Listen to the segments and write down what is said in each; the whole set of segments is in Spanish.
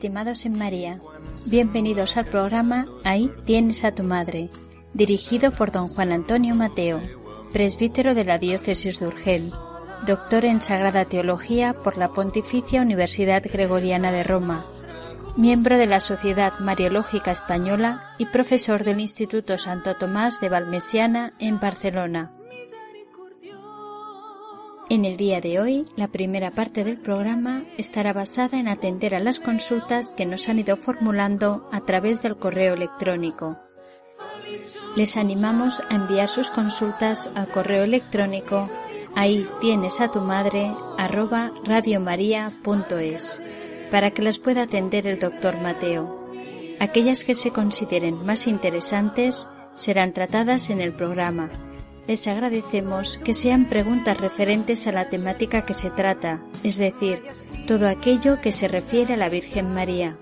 Estimados en María, bienvenidos al programa Ahí tienes a tu madre, dirigido por don Juan Antonio Mateo, presbítero de la diócesis de Urgel, doctor en Sagrada Teología por la Pontificia Universidad Gregoriana de Roma, miembro de la Sociedad Mariológica Española y profesor del Instituto Santo Tomás de Valmesiana en Barcelona. En el día de hoy, la primera parte del programa estará basada en atender a las consultas que nos han ido formulando a través del correo electrónico. Les animamos a enviar sus consultas al correo electrónico ahí tienes a tu madre arroba radiomaria.es para que las pueda atender el doctor Mateo. Aquellas que se consideren más interesantes serán tratadas en el programa. Les agradecemos que sean preguntas referentes a la temática que se trata, es decir, todo aquello que se refiere a la Virgen María.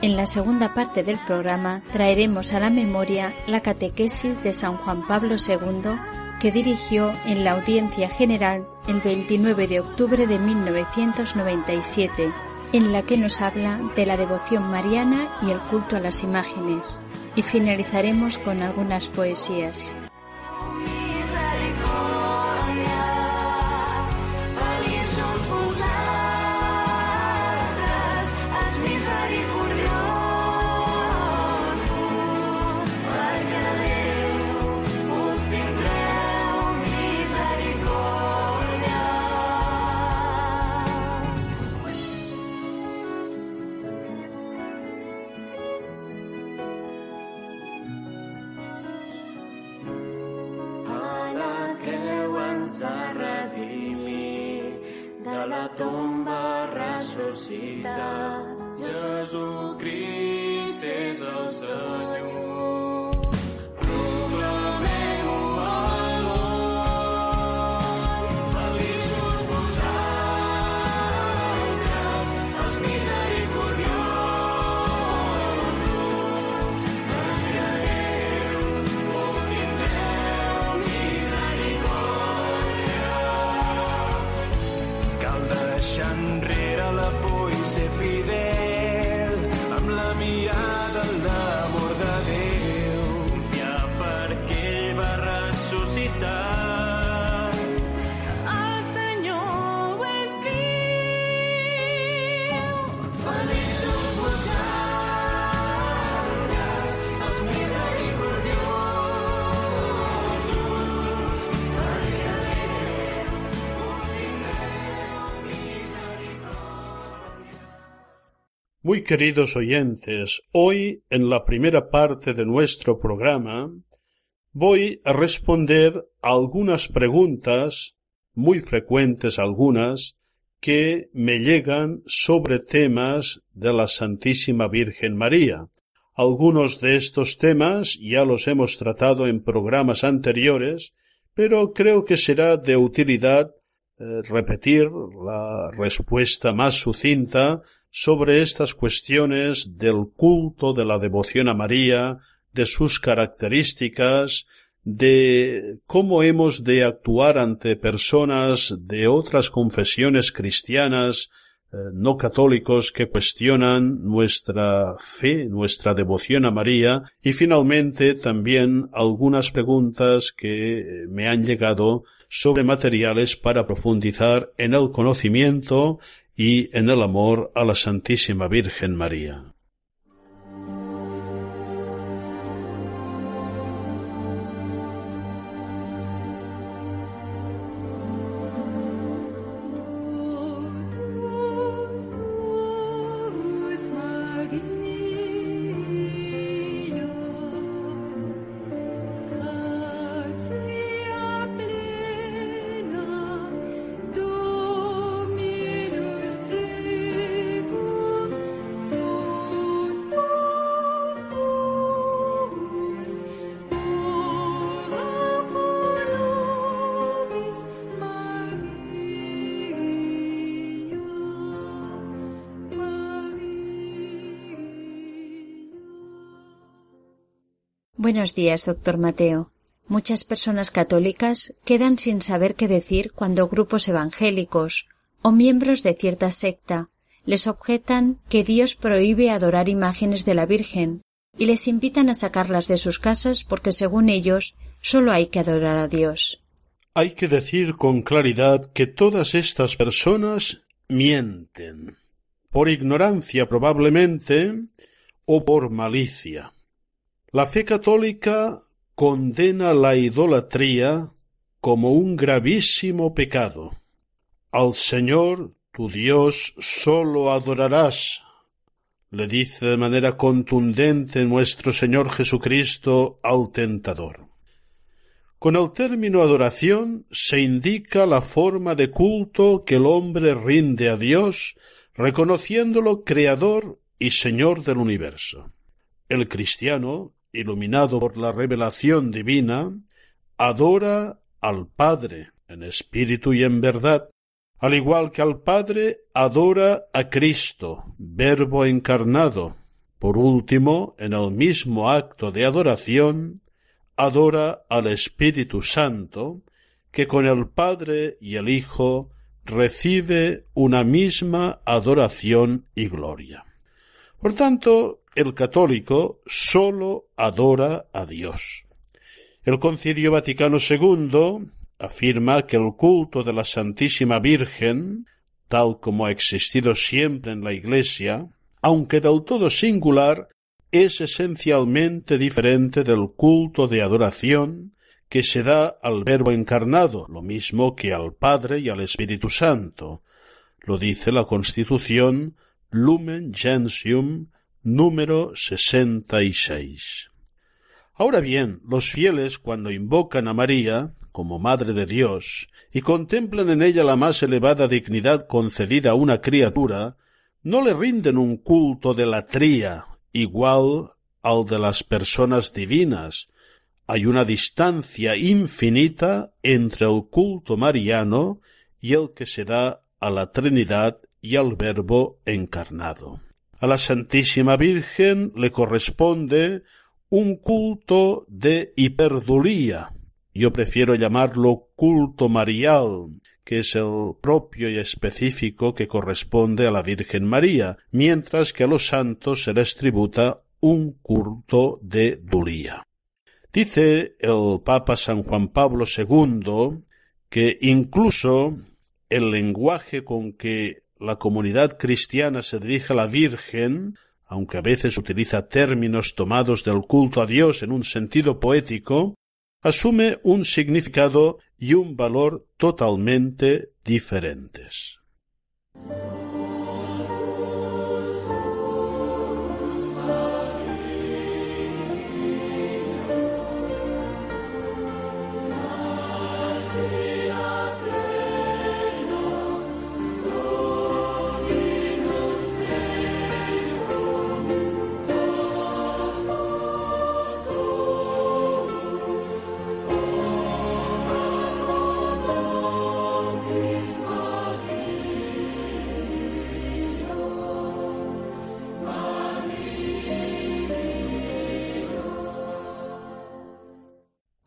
En la segunda parte del programa traeremos a la memoria la catequesis de San Juan Pablo II que dirigió en la audiencia general el 29 de octubre de 1997, en la que nos habla de la devoción mariana y el culto a las imágenes. Y finalizaremos con algunas poesías. down. Muy queridos oyentes, hoy en la primera parte de nuestro programa voy a responder a algunas preguntas, muy frecuentes algunas, que me llegan sobre temas de la Santísima Virgen María. Algunos de estos temas ya los hemos tratado en programas anteriores, pero creo que será de utilidad eh, repetir la respuesta más sucinta sobre estas cuestiones del culto, de la devoción a María, de sus características, de cómo hemos de actuar ante personas de otras confesiones cristianas eh, no católicos que cuestionan nuestra fe, nuestra devoción a María. Y finalmente también algunas preguntas que me han llegado sobre materiales para profundizar en el conocimiento y en el amor a la Santísima Virgen María. Buenos días, doctor Mateo. Muchas personas católicas quedan sin saber qué decir cuando grupos evangélicos o miembros de cierta secta les objetan que Dios prohíbe adorar imágenes de la Virgen y les invitan a sacarlas de sus casas porque según ellos solo hay que adorar a Dios. Hay que decir con claridad que todas estas personas mienten, por ignorancia probablemente o por malicia. La fe católica condena la idolatría como un gravísimo pecado. Al Señor tu Dios solo adorarás, le dice de manera contundente nuestro Señor Jesucristo al tentador. Con el término adoración se indica la forma de culto que el hombre rinde a Dios, reconociéndolo creador y Señor del universo. El cristiano, iluminado por la revelación divina, adora al Padre en espíritu y en verdad, al igual que al Padre adora a Cristo, Verbo encarnado. Por último, en el mismo acto de adoración, adora al Espíritu Santo, que con el Padre y el Hijo recibe una misma adoración y gloria. Por tanto, el católico sólo adora a Dios. El Concilio Vaticano II afirma que el culto de la Santísima Virgen, tal como ha existido siempre en la Iglesia, aunque del todo singular, es esencialmente diferente del culto de adoración que se da al Verbo encarnado, lo mismo que al Padre y al Espíritu Santo. Lo dice la Constitución Lumen Gentium número sesenta y seis. Ahora bien, los fieles cuando invocan a María como Madre de Dios y contemplan en ella la más elevada dignidad concedida a una criatura, no le rinden un culto de latría igual al de las personas divinas. Hay una distancia infinita entre el culto mariano y el que se da a la Trinidad y al Verbo encarnado. A la Santísima Virgen le corresponde un culto de hiperdulía. Yo prefiero llamarlo culto marial, que es el propio y específico que corresponde a la Virgen María, mientras que a los santos se les tributa un culto de dulía. Dice el Papa San Juan Pablo II que incluso el lenguaje con que la comunidad cristiana se dirige a la Virgen, aunque a veces utiliza términos tomados del culto a Dios en un sentido poético, asume un significado y un valor totalmente diferentes.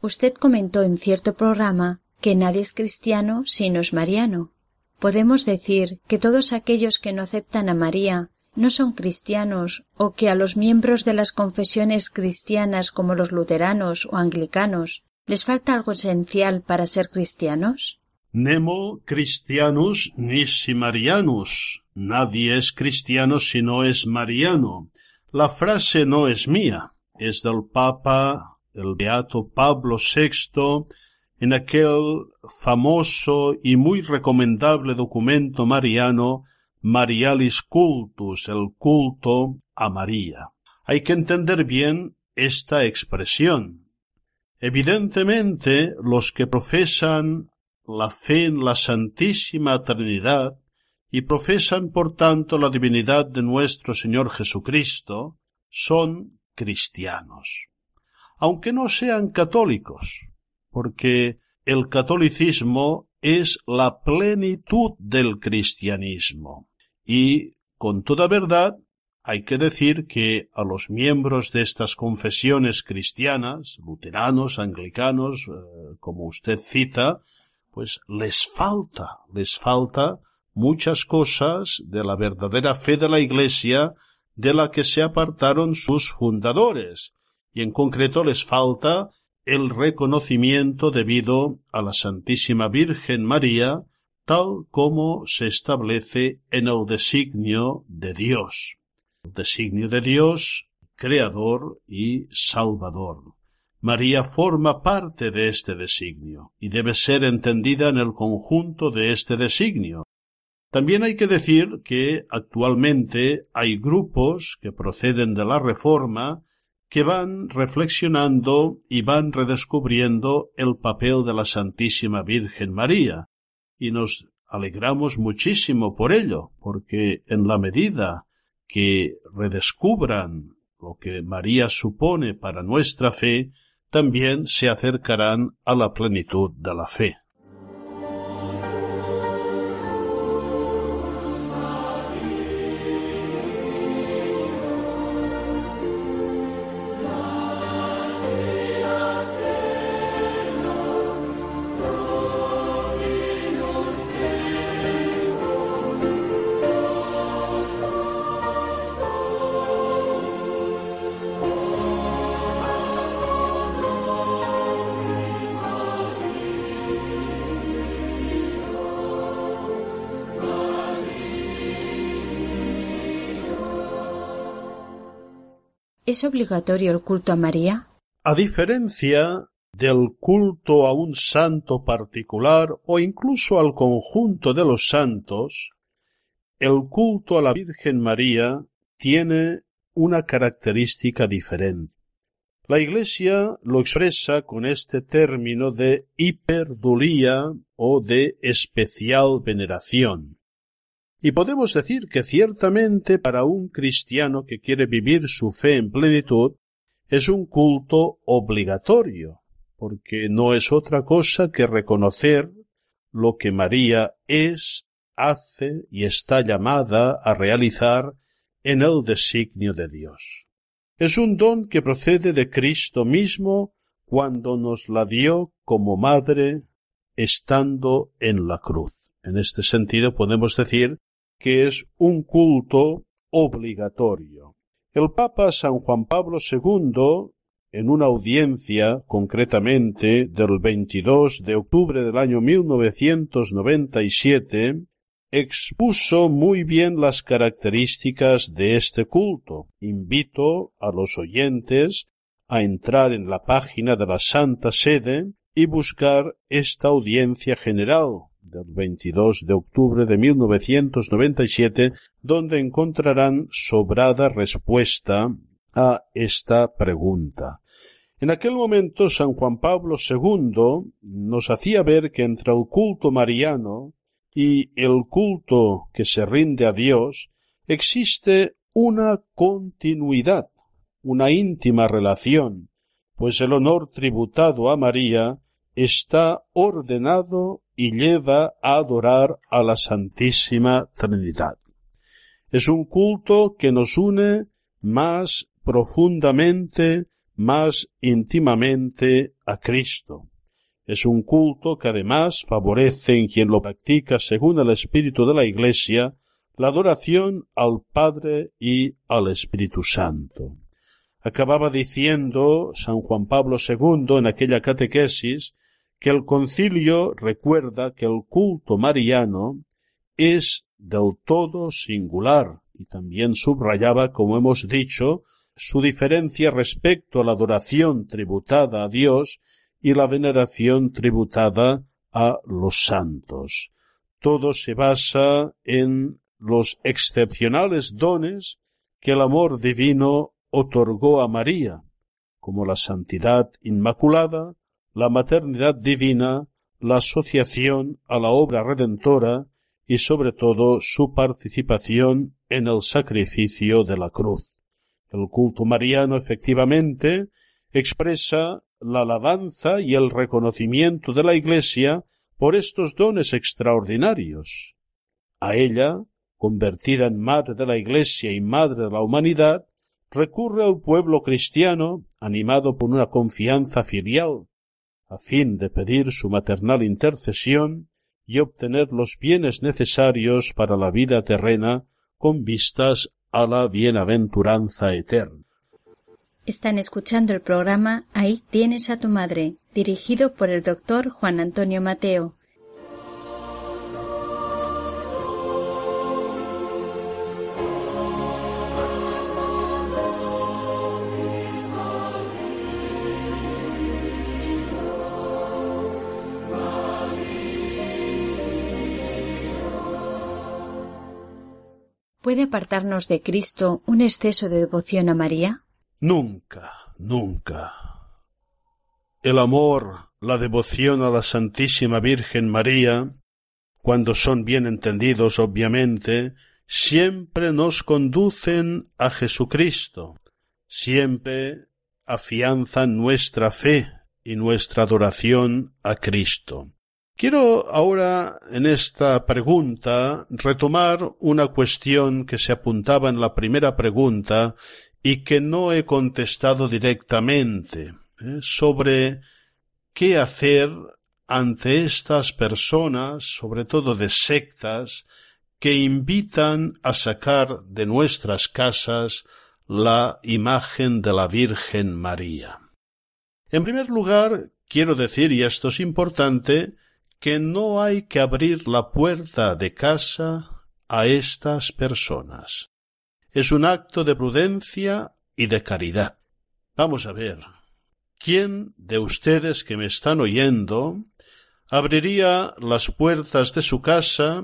Usted comentó en cierto programa que nadie es cristiano si no es mariano. Podemos decir que todos aquellos que no aceptan a María no son cristianos o que a los miembros de las confesiones cristianas como los luteranos o anglicanos les falta algo esencial para ser cristianos? Nemo Christianus nisi Marianus. Nadie es cristiano si no es mariano. La frase no es mía, es del Papa el beato Pablo VI en aquel famoso y muy recomendable documento mariano Marialis Cultus, el culto a María. Hay que entender bien esta expresión. Evidentemente, los que profesan la fe en la Santísima Trinidad y profesan por tanto la divinidad de nuestro Señor Jesucristo, son cristianos aunque no sean católicos, porque el catolicismo es la plenitud del cristianismo. Y, con toda verdad, Hay que decir que a los miembros de estas confesiones cristianas, luteranos, anglicanos, eh, como usted cita, pues les falta, les falta muchas cosas de la verdadera fe de la Iglesia de la que se apartaron sus fundadores, y en concreto les falta el reconocimiento debido a la Santísima Virgen María, tal como se establece en el designio de Dios. El designio de Dios, creador y salvador. María forma parte de este designio y debe ser entendida en el conjunto de este designio. También hay que decir que actualmente hay grupos que proceden de la Reforma que van reflexionando y van redescubriendo el papel de la Santísima Virgen María, y nos alegramos muchísimo por ello, porque en la medida que redescubran lo que María supone para nuestra fe, también se acercarán a la plenitud de la fe. ¿Es obligatorio el culto a María? A diferencia del culto a un santo particular o incluso al conjunto de los santos, el culto a la Virgen María tiene una característica diferente. La Iglesia lo expresa con este término de hiperdulía o de especial veneración. Y podemos decir que ciertamente para un cristiano que quiere vivir su fe en plenitud es un culto obligatorio, porque no es otra cosa que reconocer lo que María es, hace y está llamada a realizar en el designio de Dios. Es un don que procede de Cristo mismo cuando nos la dio como madre estando en la cruz. En este sentido podemos decir que es un culto obligatorio. El Papa San Juan Pablo II, en una audiencia concretamente del 22 de octubre del año 1997, expuso muy bien las características de este culto. Invito a los oyentes a entrar en la página de la Santa Sede y buscar esta audiencia general del 22 de octubre de 1997, donde encontrarán sobrada respuesta a esta pregunta. En aquel momento San Juan Pablo II nos hacía ver que entre el culto mariano y el culto que se rinde a Dios existe una continuidad, una íntima relación, pues el honor tributado a María está ordenado y lleva a adorar a la Santísima Trinidad. Es un culto que nos une más profundamente, más íntimamente a Cristo. Es un culto que además favorece en quien lo practica según el espíritu de la Iglesia la adoración al Padre y al Espíritu Santo. Acababa diciendo San Juan Pablo II en aquella catequesis que el concilio recuerda que el culto mariano es del todo singular y también subrayaba, como hemos dicho, su diferencia respecto a la adoración tributada a Dios y la veneración tributada a los santos. Todo se basa en los excepcionales dones que el amor divino otorgó a María, como la santidad inmaculada, la maternidad divina, la asociación a la obra redentora y sobre todo su participación en el sacrificio de la cruz. El culto mariano efectivamente expresa la alabanza y el reconocimiento de la Iglesia por estos dones extraordinarios. A ella convertida en madre de la Iglesia y madre de la humanidad, recurre al pueblo cristiano, animado por una confianza filial, a fin de pedir su maternal intercesión y obtener los bienes necesarios para la vida terrena con vistas a la bienaventuranza eterna. Están escuchando el programa Ahí tienes a tu madre, dirigido por el doctor Juan Antonio Mateo. ¿Puede apartarnos de Cristo un exceso de devoción a María? Nunca, nunca. El amor, la devoción a la Santísima Virgen María, cuando son bien entendidos, obviamente, siempre nos conducen a Jesucristo, siempre afianzan nuestra fe y nuestra adoración a Cristo. Quiero ahora en esta pregunta retomar una cuestión que se apuntaba en la primera pregunta y que no he contestado directamente ¿eh? sobre qué hacer ante estas personas, sobre todo de sectas, que invitan a sacar de nuestras casas la imagen de la Virgen María. En primer lugar, quiero decir, y esto es importante, que no hay que abrir la puerta de casa a estas personas. Es un acto de prudencia y de caridad. Vamos a ver. ¿Quién de ustedes que me están oyendo abriría las puertas de su casa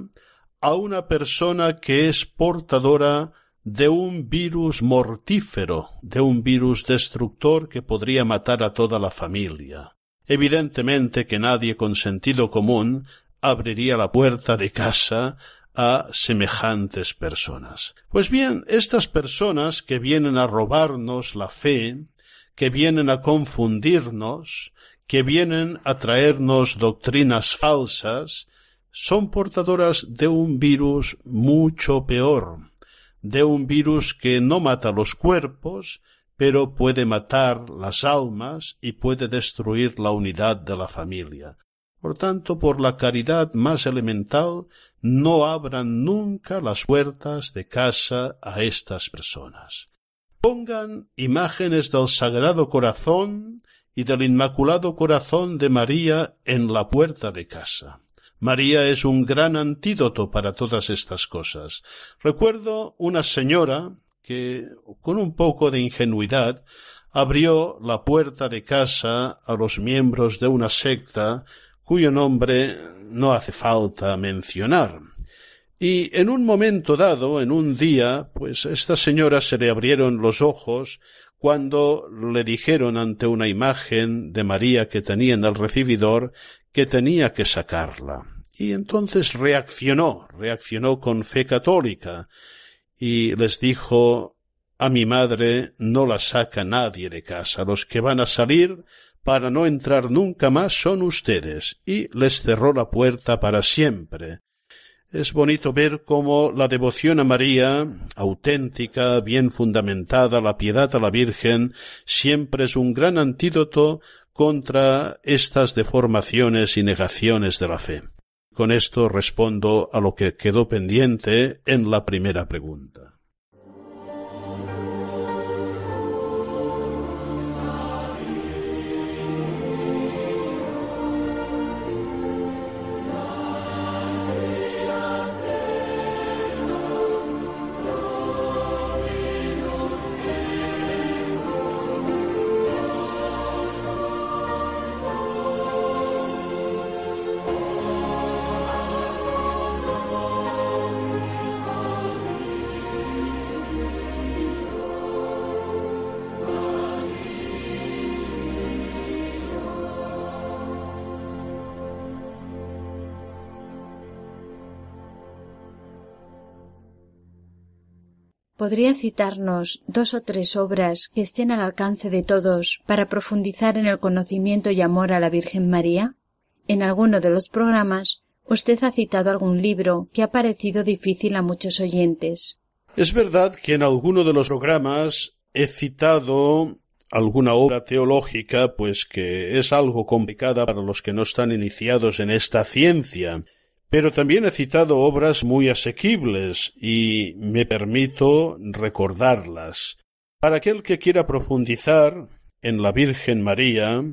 a una persona que es portadora de un virus mortífero, de un virus destructor que podría matar a toda la familia? Evidentemente que nadie con sentido común abriría la puerta de casa a semejantes personas. Pues bien, estas personas que vienen a robarnos la fe, que vienen a confundirnos, que vienen a traernos doctrinas falsas, son portadoras de un virus mucho peor, de un virus que no mata los cuerpos, pero puede matar las almas y puede destruir la unidad de la familia. Por tanto, por la caridad más elemental, no abran nunca las puertas de casa a estas personas. Pongan imágenes del Sagrado Corazón y del Inmaculado Corazón de María en la puerta de casa. María es un gran antídoto para todas estas cosas. Recuerdo una señora que con un poco de ingenuidad abrió la puerta de casa a los miembros de una secta cuyo nombre no hace falta mencionar. Y en un momento dado, en un día, pues a esta señora se le abrieron los ojos cuando le dijeron ante una imagen de María que tenía en el recibidor que tenía que sacarla. Y entonces reaccionó, reaccionó con fe católica, y les dijo a mi madre no la saca nadie de casa. Los que van a salir para no entrar nunca más son ustedes. Y les cerró la puerta para siempre. Es bonito ver cómo la devoción a María, auténtica, bien fundamentada, la piedad a la Virgen, siempre es un gran antídoto contra estas deformaciones y negaciones de la fe. Con esto respondo a lo que quedó pendiente en la primera pregunta. ¿Podría citarnos dos o tres obras que estén al alcance de todos para profundizar en el conocimiento y amor a la Virgen María? En alguno de los programas Usted ha citado algún libro que ha parecido difícil a muchos oyentes. Es verdad que en alguno de los programas he citado alguna obra teológica, pues que es algo complicada para los que no están iniciados en esta ciencia, pero también he citado obras muy asequibles y me permito recordarlas. Para aquel que quiera profundizar en la Virgen María,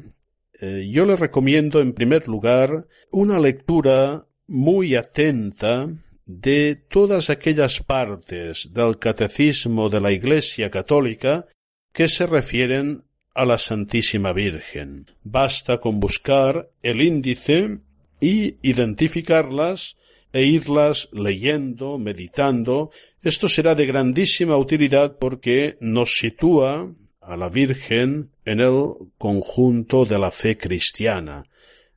eh, yo le recomiendo en primer lugar una lectura muy atenta de todas aquellas partes del catecismo de la Iglesia católica que se refieren a la Santísima Virgen. Basta con buscar el índice y identificarlas e irlas leyendo, meditando. Esto será de grandísima utilidad porque nos sitúa a la Virgen en el conjunto de la fe cristiana.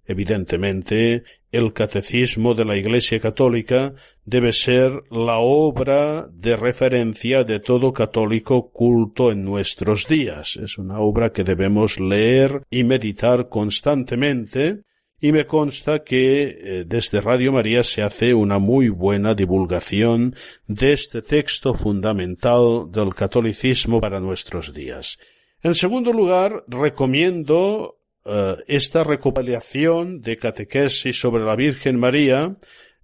Evidentemente, el catecismo de la Iglesia católica debe ser la obra de referencia de todo católico culto en nuestros días. Es una obra que debemos leer y meditar constantemente y me consta que eh, desde Radio María se hace una muy buena divulgación de este texto fundamental del catolicismo para nuestros días. En segundo lugar, recomiendo eh, esta recopilación de catequesis sobre la Virgen María,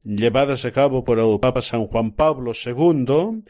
llevadas a cabo por el Papa San Juan Pablo II,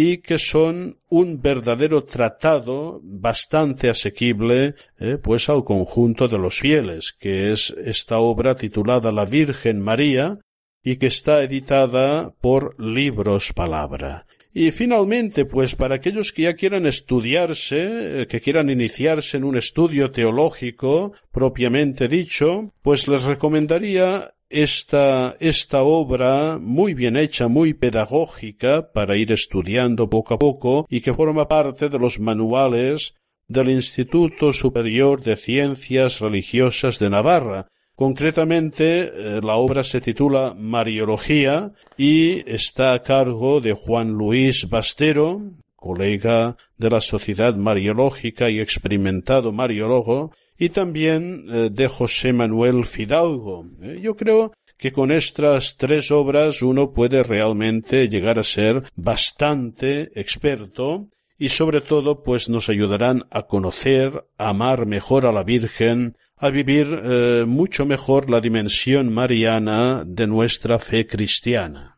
y que son un verdadero tratado bastante asequible eh, pues al conjunto de los fieles, que es esta obra titulada La Virgen María y que está editada por Libros Palabra. Y finalmente, pues para aquellos que ya quieran estudiarse, eh, que quieran iniciarse en un estudio teológico propiamente dicho, pues les recomendaría esta, esta obra muy bien hecha, muy pedagógica para ir estudiando poco a poco y que forma parte de los manuales del Instituto Superior de Ciencias Religiosas de Navarra, Concretamente, eh, la obra se titula Mariología y está a cargo de Juan Luis Bastero, colega de la Sociedad Mariológica y experimentado mariólogo, y también eh, de José Manuel Fidalgo. Eh, yo creo que con estas tres obras uno puede realmente llegar a ser bastante experto y sobre todo pues nos ayudarán a conocer, a amar mejor a la Virgen, a vivir eh, mucho mejor la dimensión mariana de nuestra fe cristiana.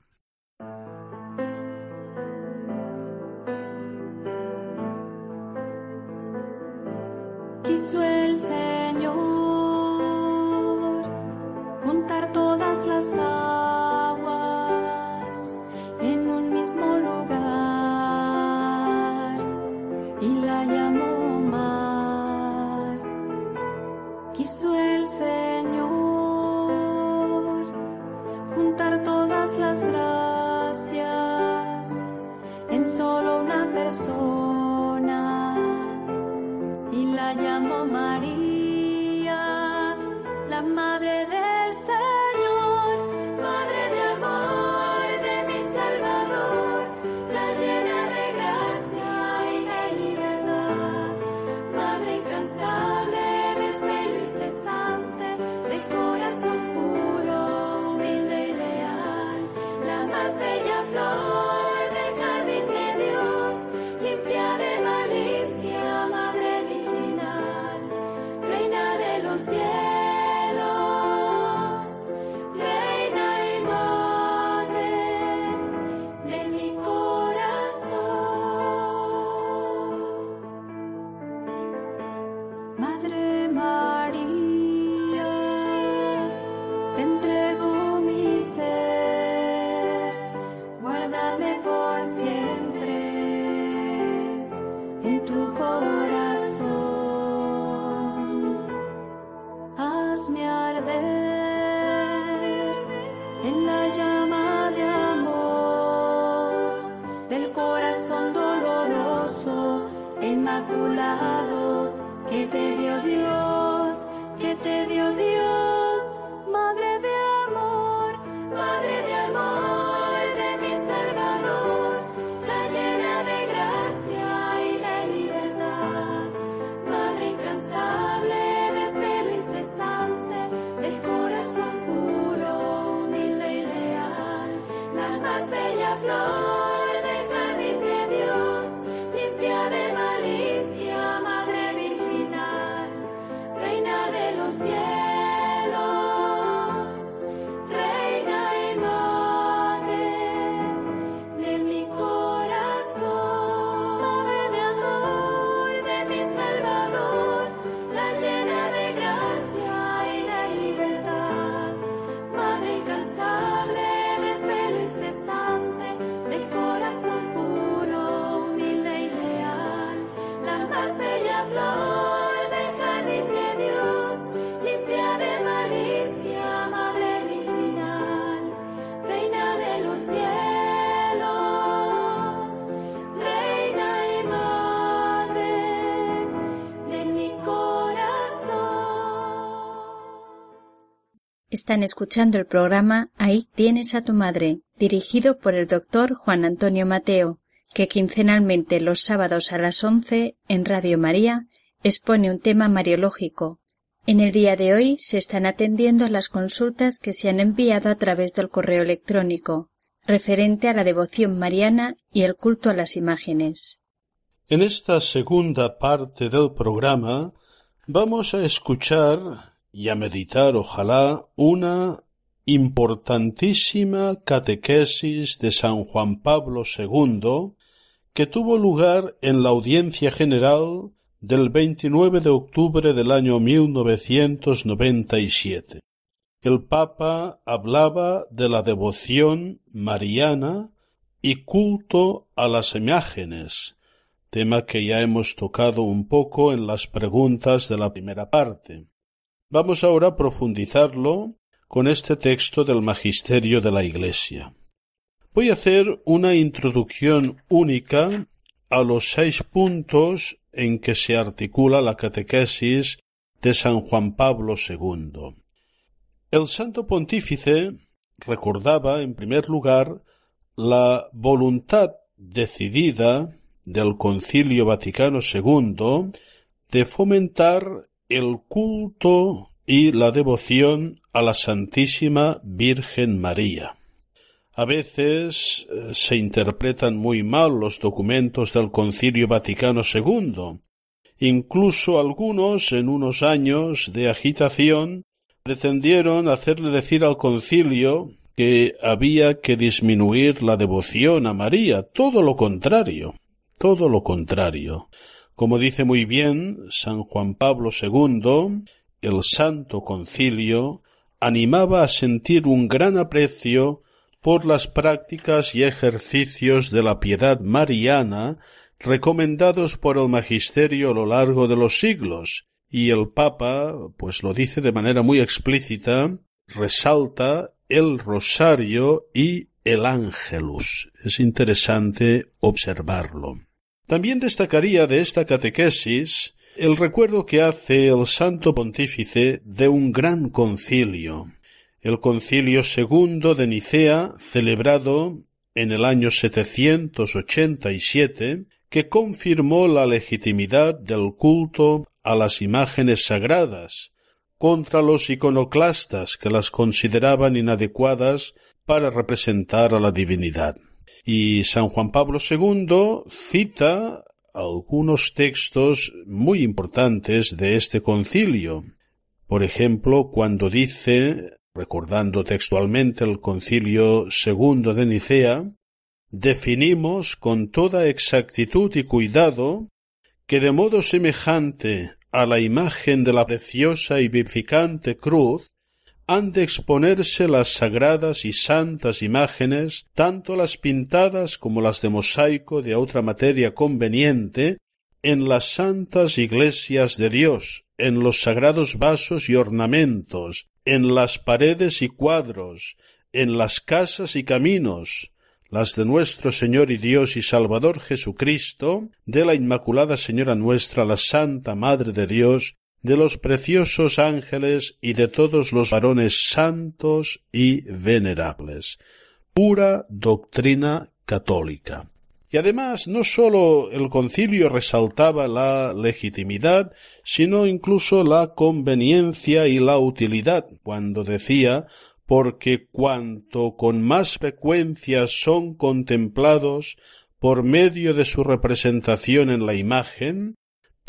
Están escuchando el programa Ahí tienes a tu madre, dirigido por el doctor Juan Antonio Mateo, que quincenalmente los sábados a las once en Radio María expone un tema mariológico. En el día de hoy se están atendiendo las consultas que se han enviado a través del correo electrónico, referente a la devoción mariana y el culto a las imágenes. En esta segunda parte del programa vamos a escuchar y a meditar ojalá una importantísima catequesis de San Juan Pablo II que tuvo lugar en la audiencia general del 29 de octubre del año 1997. El Papa hablaba de la devoción mariana y culto a las imágenes, tema que ya hemos tocado un poco en las preguntas de la primera parte. Vamos ahora a profundizarlo con este texto del Magisterio de la Iglesia. Voy a hacer una introducción única a los seis puntos en que se articula la catequesis de San Juan Pablo II. El Santo Pontífice recordaba, en primer lugar, la voluntad decidida del Concilio Vaticano II de fomentar el culto y la devoción a la Santísima Virgen María. A veces eh, se interpretan muy mal los documentos del Concilio Vaticano II. Incluso algunos, en unos años de agitación, pretendieron hacerle decir al concilio que había que disminuir la devoción a María. Todo lo contrario. Todo lo contrario. Como dice muy bien San Juan Pablo II, el Santo Concilio animaba a sentir un gran aprecio por las prácticas y ejercicios de la piedad mariana recomendados por el magisterio a lo largo de los siglos, y el Papa, pues lo dice de manera muy explícita, resalta el rosario y el ángelus. Es interesante observarlo. También destacaría de esta catequesis el recuerdo que hace el Santo Pontífice de un gran concilio, el concilio segundo de Nicea, celebrado en el año 787, que confirmó la legitimidad del culto a las imágenes sagradas contra los iconoclastas que las consideraban inadecuadas para representar a la divinidad. Y San Juan Pablo II cita algunos textos muy importantes de este concilio. Por ejemplo, cuando dice, recordando textualmente el concilio segundo de Nicea, definimos con toda exactitud y cuidado que de modo semejante a la imagen de la preciosa y vivificante cruz, han de exponerse las sagradas y santas imágenes, tanto las pintadas como las de mosaico de otra materia conveniente, en las santas iglesias de Dios, en los sagrados vasos y ornamentos, en las paredes y cuadros, en las casas y caminos, las de nuestro Señor y Dios y Salvador Jesucristo, de la Inmaculada Señora nuestra, la Santa Madre de Dios, de los preciosos ángeles y de todos los varones santos y venerables. Pura doctrina católica. Y además no sólo el concilio resaltaba la legitimidad, sino incluso la conveniencia y la utilidad, cuando decía porque cuanto con más frecuencia son contemplados por medio de su representación en la imagen,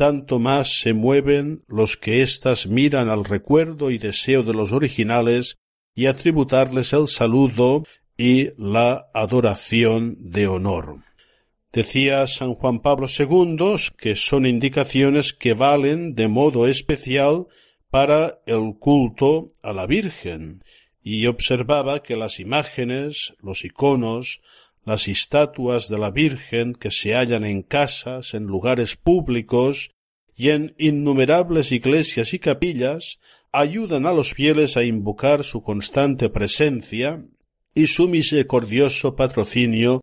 tanto más se mueven los que éstas miran al recuerdo y deseo de los originales y a tributarles el saludo y la adoración de honor. Decía San Juan Pablo II que son indicaciones que valen de modo especial para el culto a la Virgen, y observaba que las imágenes, los iconos, las estatuas de la Virgen que se hallan en casas, en lugares públicos y en innumerables iglesias y capillas ayudan a los fieles a invocar su constante presencia y su misericordioso patrocinio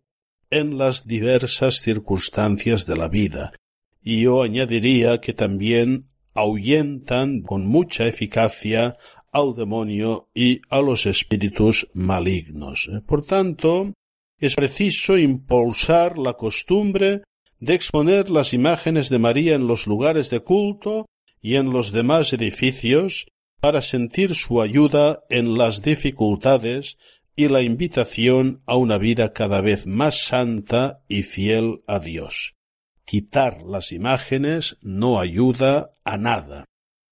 en las diversas circunstancias de la vida. Y yo añadiría que también ahuyentan con mucha eficacia al demonio y a los espíritus malignos. Por tanto, es preciso impulsar la costumbre de exponer las imágenes de María en los lugares de culto y en los demás edificios para sentir su ayuda en las dificultades y la invitación a una vida cada vez más santa y fiel a Dios. Quitar las imágenes no ayuda a nada.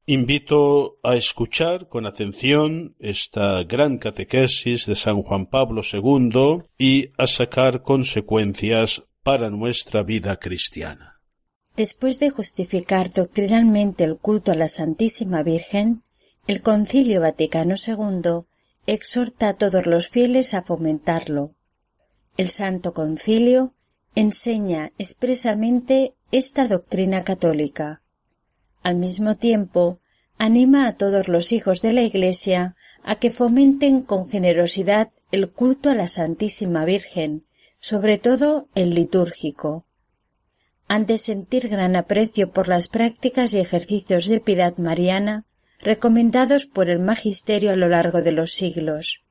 Invito a escuchar con atención esta gran catequesis de San Juan Pablo II y a sacar consecuencias para nuestra vida cristiana. Después de justificar doctrinalmente el culto a la Santísima Virgen, el Concilio Vaticano II exhorta a todos los fieles a fomentarlo. El Santo Concilio enseña expresamente esta doctrina católica. Al mismo tiempo, anima a todos los hijos de la Iglesia a que fomenten con generosidad el culto a la Santísima Virgen, sobre todo el litúrgico. Han de sentir gran aprecio por las prácticas y ejercicios de piedad mariana recomendados por el magisterio a lo largo de los siglos.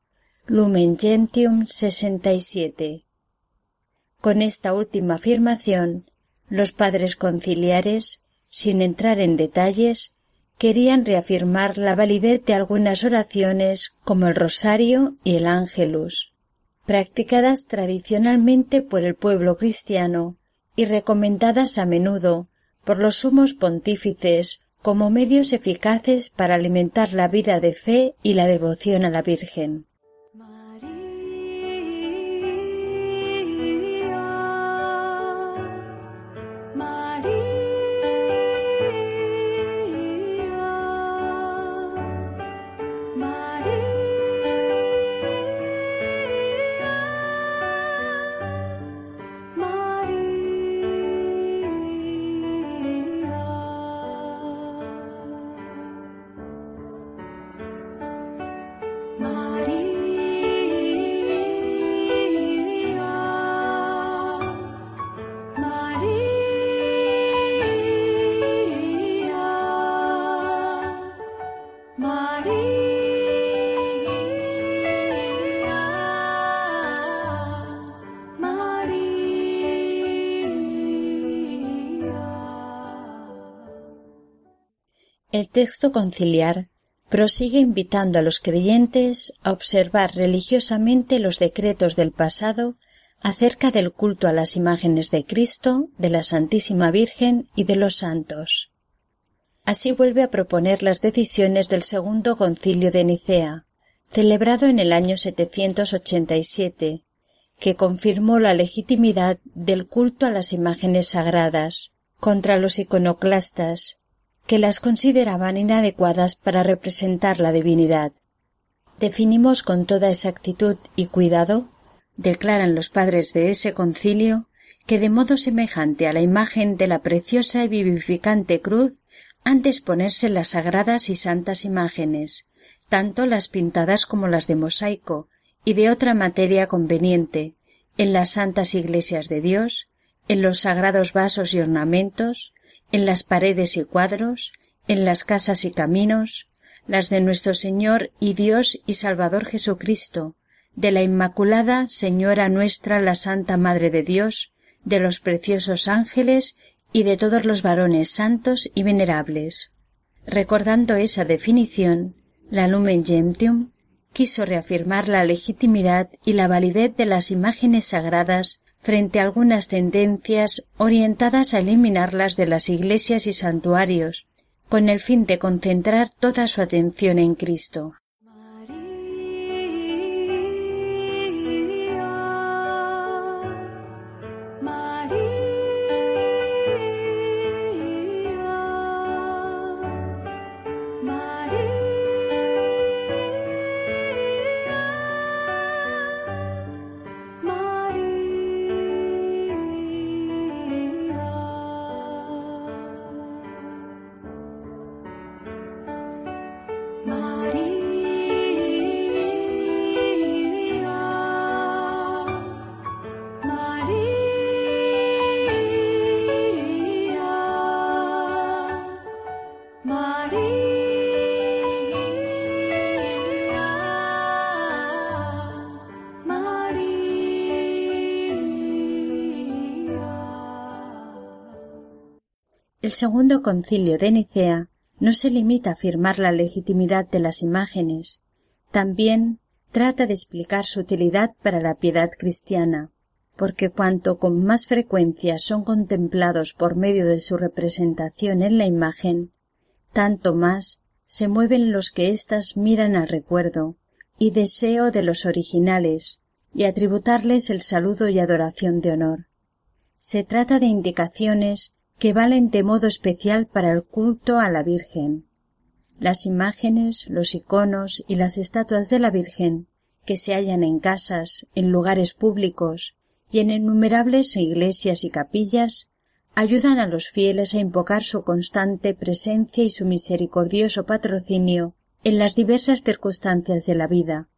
Lumen Gentium 67. Con esta última afirmación, los padres conciliares, sin entrar en detalles, querían reafirmar la validez de algunas oraciones como el rosario y el ángelus practicadas tradicionalmente por el pueblo cristiano y recomendadas a menudo por los sumos pontífices como medios eficaces para alimentar la vida de fe y la devoción a la Virgen. El texto conciliar prosigue invitando a los creyentes a observar religiosamente los decretos del pasado acerca del culto a las imágenes de Cristo, de la Santísima Virgen y de los santos. Así vuelve a proponer las decisiones del segundo concilio de Nicea, celebrado en el año 787, que confirmó la legitimidad del culto a las imágenes sagradas, contra los iconoclastas, que las consideraban inadecuadas para representar la divinidad. Definimos con toda exactitud y cuidado, declaran los padres de ese concilio, que de modo semejante a la imagen de la preciosa y vivificante cruz han de exponerse las sagradas y santas imágenes, tanto las pintadas como las de mosaico y de otra materia conveniente, en las santas iglesias de Dios, en los sagrados vasos y ornamentos, en las paredes y cuadros, en las casas y caminos, las de nuestro Señor y Dios y Salvador Jesucristo, de la Inmaculada Señora nuestra la Santa Madre de Dios, de los preciosos ángeles y de todos los varones santos y venerables. Recordando esa definición, la Lumen Gentium quiso reafirmar la legitimidad y la validez de las imágenes sagradas frente a algunas tendencias orientadas a eliminarlas de las iglesias y santuarios, con el fin de concentrar toda su atención en Cristo. Segundo concilio de Nicea no se limita a afirmar la legitimidad de las imágenes, también trata de explicar su utilidad para la piedad cristiana, porque cuanto con más frecuencia son contemplados por medio de su representación en la imagen, tanto más se mueven los que éstas miran al recuerdo y deseo de los originales y a tributarles el saludo y adoración de honor. Se trata de indicaciones que valen de modo especial para el culto a la Virgen. Las imágenes, los iconos y las estatuas de la Virgen, que se hallan en casas, en lugares públicos y en innumerables iglesias y capillas, ayudan a los fieles a invocar su constante presencia y su misericordioso patrocinio en las diversas circunstancias de la vida,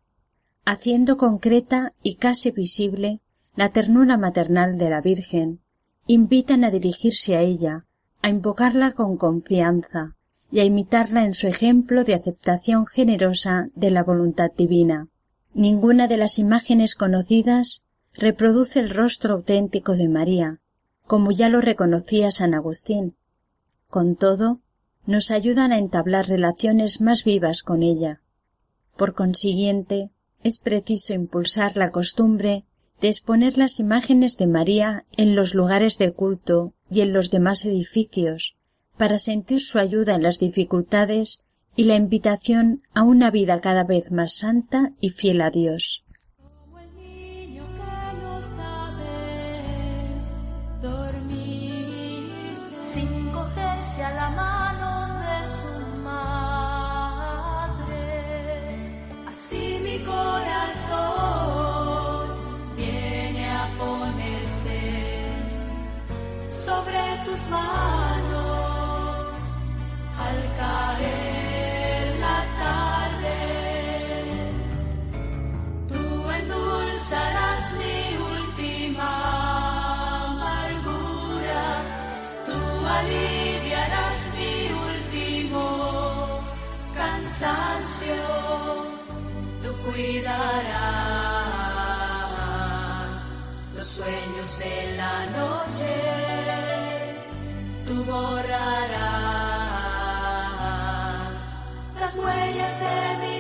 haciendo concreta y casi visible la ternura maternal de la Virgen, invitan a dirigirse a ella, a invocarla con confianza y a imitarla en su ejemplo de aceptación generosa de la voluntad divina. Ninguna de las imágenes conocidas reproduce el rostro auténtico de María, como ya lo reconocía San Agustín. Con todo, nos ayudan a entablar relaciones más vivas con ella. Por consiguiente, es preciso impulsar la costumbre de exponer las imágenes de María en los lugares de culto y en los demás edificios, para sentir su ayuda en las dificultades y la invitación a una vida cada vez más santa y fiel a Dios. Manos al caer la tarde. Tú endulzarás mi última amargura, tú aliviarás mi último cansancio, tú cuidarás los sueños en la noche borrarás las huellas de mi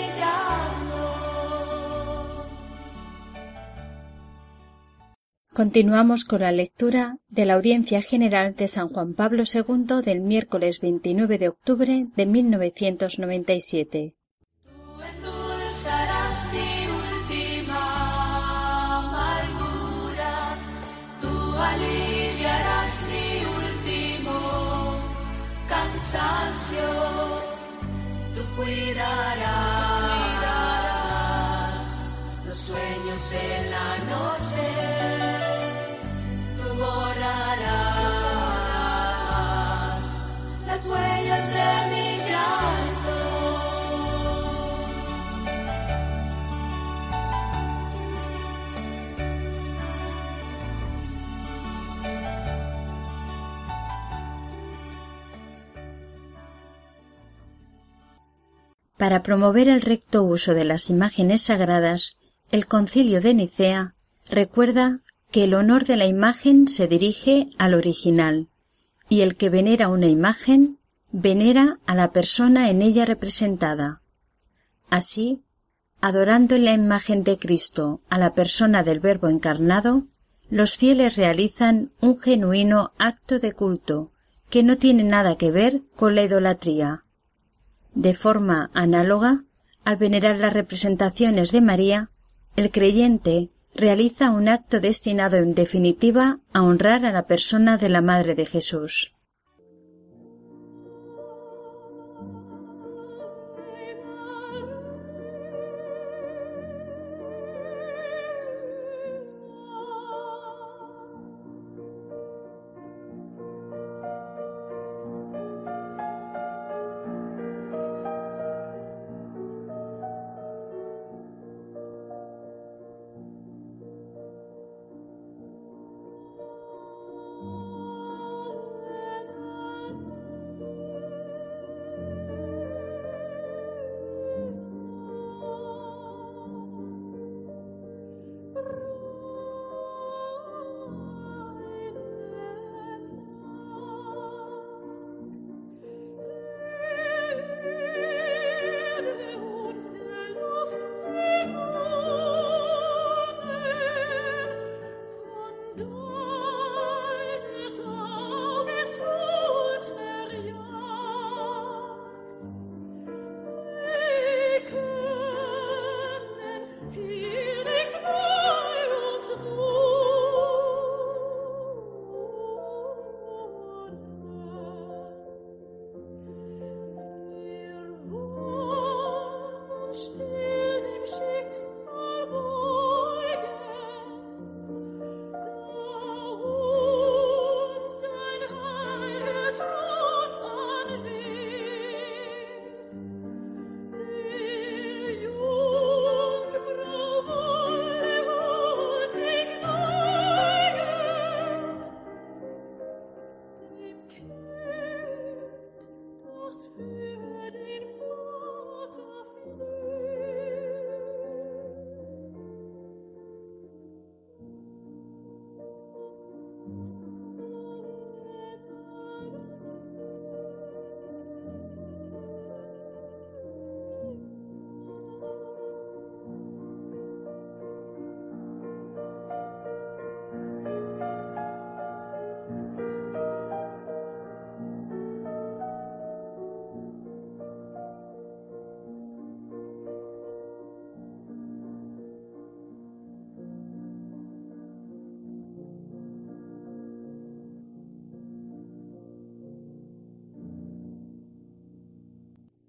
Continuamos con la lectura de la Audiencia General de San Juan Pablo II del miércoles 29 de octubre de 1997. Cansancio, tú cuidarás, los sueños en la noche, tú borrarás las huellas de mi Para promover el recto uso de las imágenes sagradas, el concilio de Nicea recuerda que el honor de la imagen se dirige al original, y el que venera una imagen venera a la persona en ella representada. Así, adorando en la imagen de Cristo a la persona del Verbo encarnado, los fieles realizan un genuino acto de culto que no tiene nada que ver con la idolatría. De forma análoga, al venerar las representaciones de María, el creyente realiza un acto destinado en definitiva a honrar a la persona de la Madre de Jesús.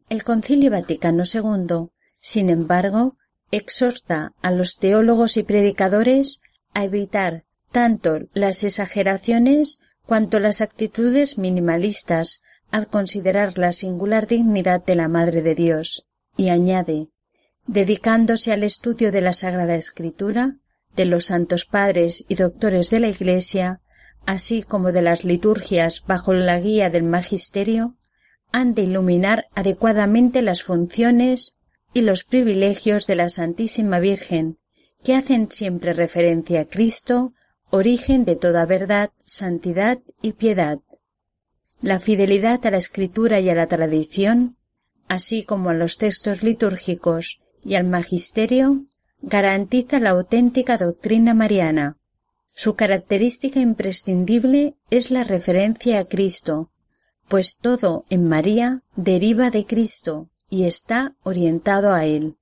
El Concilio Vaticano II, sin embargo, exhorta a los teólogos y predicadores a evitar tanto las exageraciones cuanto las actitudes minimalistas al considerar la singular dignidad de la Madre de Dios, y añade dedicándose al estudio de la Sagrada Escritura, de los santos padres y doctores de la Iglesia, así como de las liturgias bajo la guía del Magisterio, de iluminar adecuadamente las funciones y los privilegios de la Santísima Virgen, que hacen siempre referencia a Cristo, origen de toda verdad, santidad y piedad. La fidelidad a la escritura y a la tradición, así como a los textos litúrgicos y al magisterio, garantiza la auténtica doctrina mariana. Su característica imprescindible es la referencia a Cristo, pues todo en María deriva de Cristo y está orientado a Él.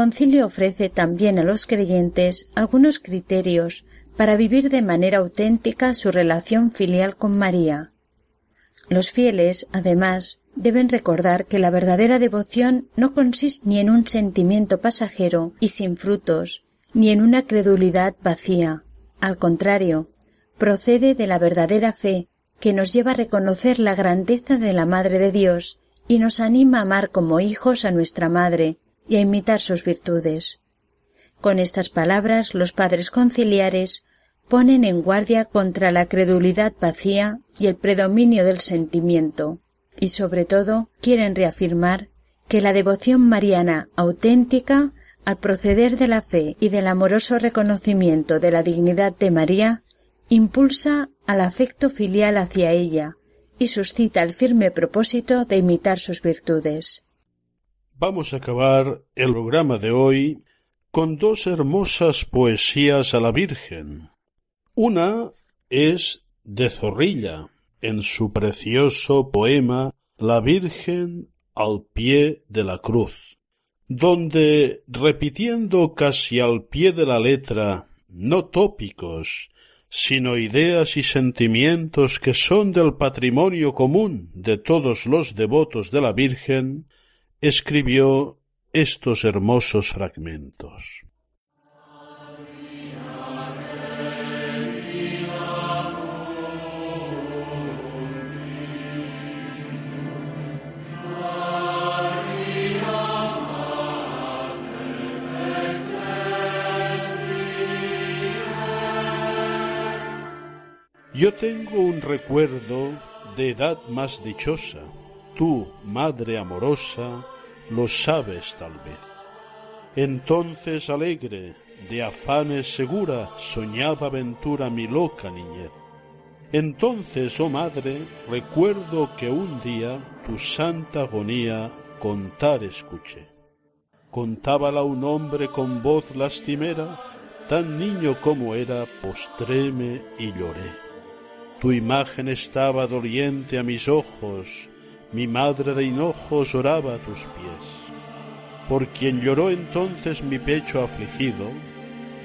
Concilio ofrece también a los creyentes algunos criterios para vivir de manera auténtica su relación filial con María. Los fieles, además, deben recordar que la verdadera devoción no consiste ni en un sentimiento pasajero y sin frutos, ni en una credulidad vacía. Al contrario, procede de la verdadera fe, que nos lleva a reconocer la grandeza de la Madre de Dios y nos anima a amar como hijos a nuestra Madre, y a imitar sus virtudes. Con estas palabras los padres conciliares ponen en guardia contra la credulidad vacía y el predominio del sentimiento, y sobre todo quieren reafirmar que la devoción mariana auténtica, al proceder de la fe y del amoroso reconocimiento de la dignidad de María, impulsa al afecto filial hacia ella y suscita el firme propósito de imitar sus virtudes. Vamos a acabar el programa de hoy con dos hermosas poesías a la Virgen. Una es de Zorrilla, en su precioso poema La Virgen al pie de la cruz, donde, repitiendo casi al pie de la letra, no tópicos, sino ideas y sentimientos que son del patrimonio común de todos los devotos de la Virgen, escribió estos hermosos fragmentos. Yo tengo un recuerdo de edad más dichosa, tú, Madre amorosa, lo sabes tal vez. Entonces alegre, de afanes segura, soñaba aventura mi loca niñez. Entonces, oh madre, recuerdo que un día tu santa agonía contar escuché. Contábala un hombre con voz lastimera, tan niño como era, postréme y lloré. Tu imagen estaba doliente a mis ojos, mi madre de hinojos oraba a tus pies. Por quien lloró entonces mi pecho afligido,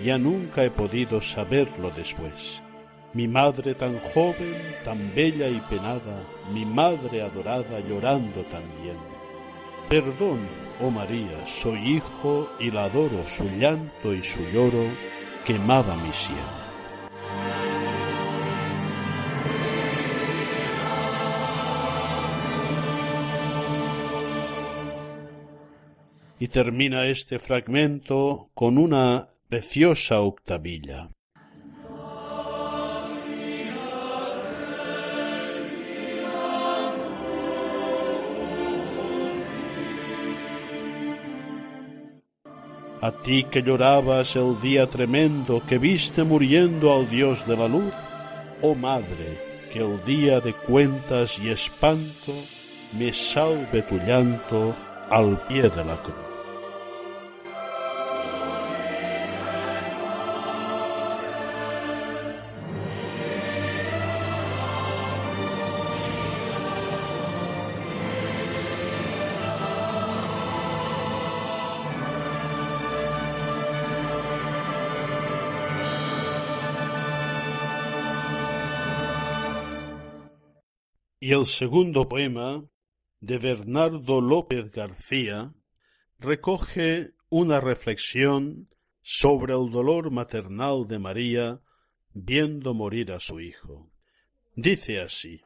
ya nunca he podido saberlo después mi madre tan joven, tan bella y penada, mi madre adorada llorando también. Perdón, oh María, soy hijo y la adoro, su llanto y su lloro quemaba mi sien. Y termina este fragmento con una preciosa octavilla. a ti que llorabas el día tremendo que viste muriendo al Dios de la luz, oh Madre, que el día de cuentas y espanto me salve tu llanto al pie de la cruz. Y el segundo poema, de Bernardo López García, recoge una reflexión sobre el dolor maternal de María viendo morir a su hijo. Dice así.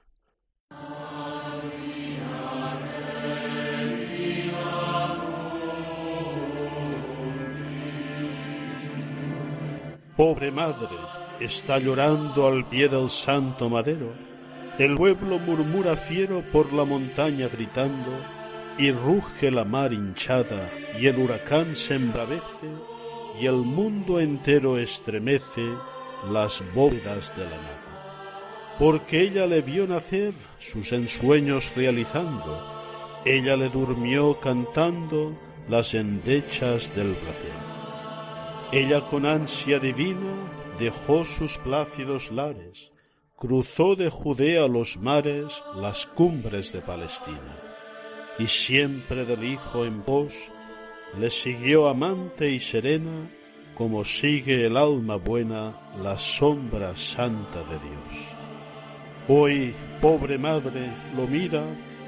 Pobre madre, está llorando al pie del santo madero el pueblo murmura fiero por la montaña gritando, y ruge la mar hinchada, y el huracán se embravece, y el mundo entero estremece las bóvedas de la nada. Porque ella le vio nacer sus ensueños realizando, ella le durmió cantando las endechas del placer. Ella con ansia divina dejó sus plácidos lares, cruzó de Judea los mares, las cumbres de Palestina, y siempre del Hijo en pos, le siguió amante y serena, como sigue el alma buena la sombra santa de Dios. Hoy, pobre madre, lo mira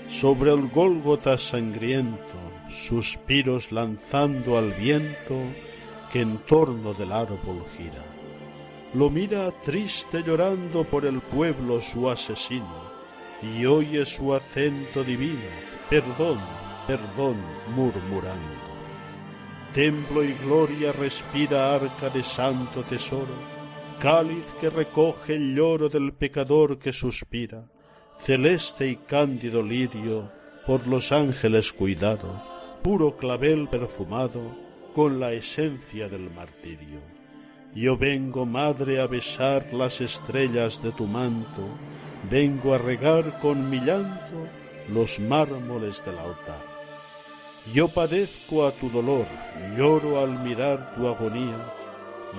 sobre el Gólgota sangriento, suspiros lanzando al viento que en torno del árbol gira lo mira triste llorando por el pueblo su asesino, y oye su acento divino, perdón, perdón, murmurando. Templo y gloria respira arca de santo tesoro, cáliz que recoge el lloro del pecador que suspira, celeste y cándido lirio, por los ángeles cuidado, puro clavel perfumado, con la esencia del martirio. Yo vengo, madre, a besar las estrellas de tu manto, vengo a regar con mi llanto los mármoles del altar. Yo padezco a tu dolor, lloro al mirar tu agonía,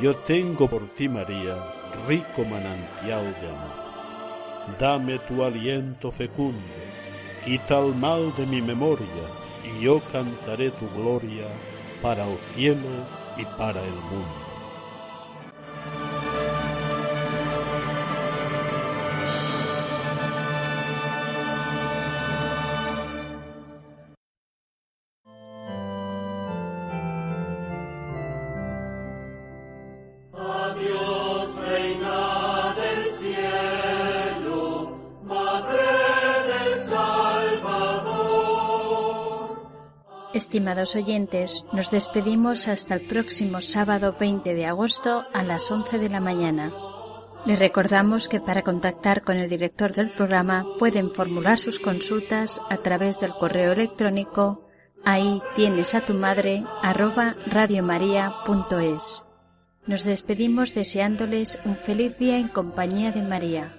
yo tengo por ti, María, rico manantial de amor. Dame tu aliento fecundo, quita el mal de mi memoria, y yo cantaré tu gloria para el cielo y para el mundo. Estimados oyentes, nos despedimos hasta el próximo sábado 20 de agosto a las 11 de la mañana. Les recordamos que para contactar con el director del programa pueden formular sus consultas a través del correo electrónico ahí tienes a tu madre arroba radiomaria.es. Nos despedimos deseándoles un feliz día en compañía de María.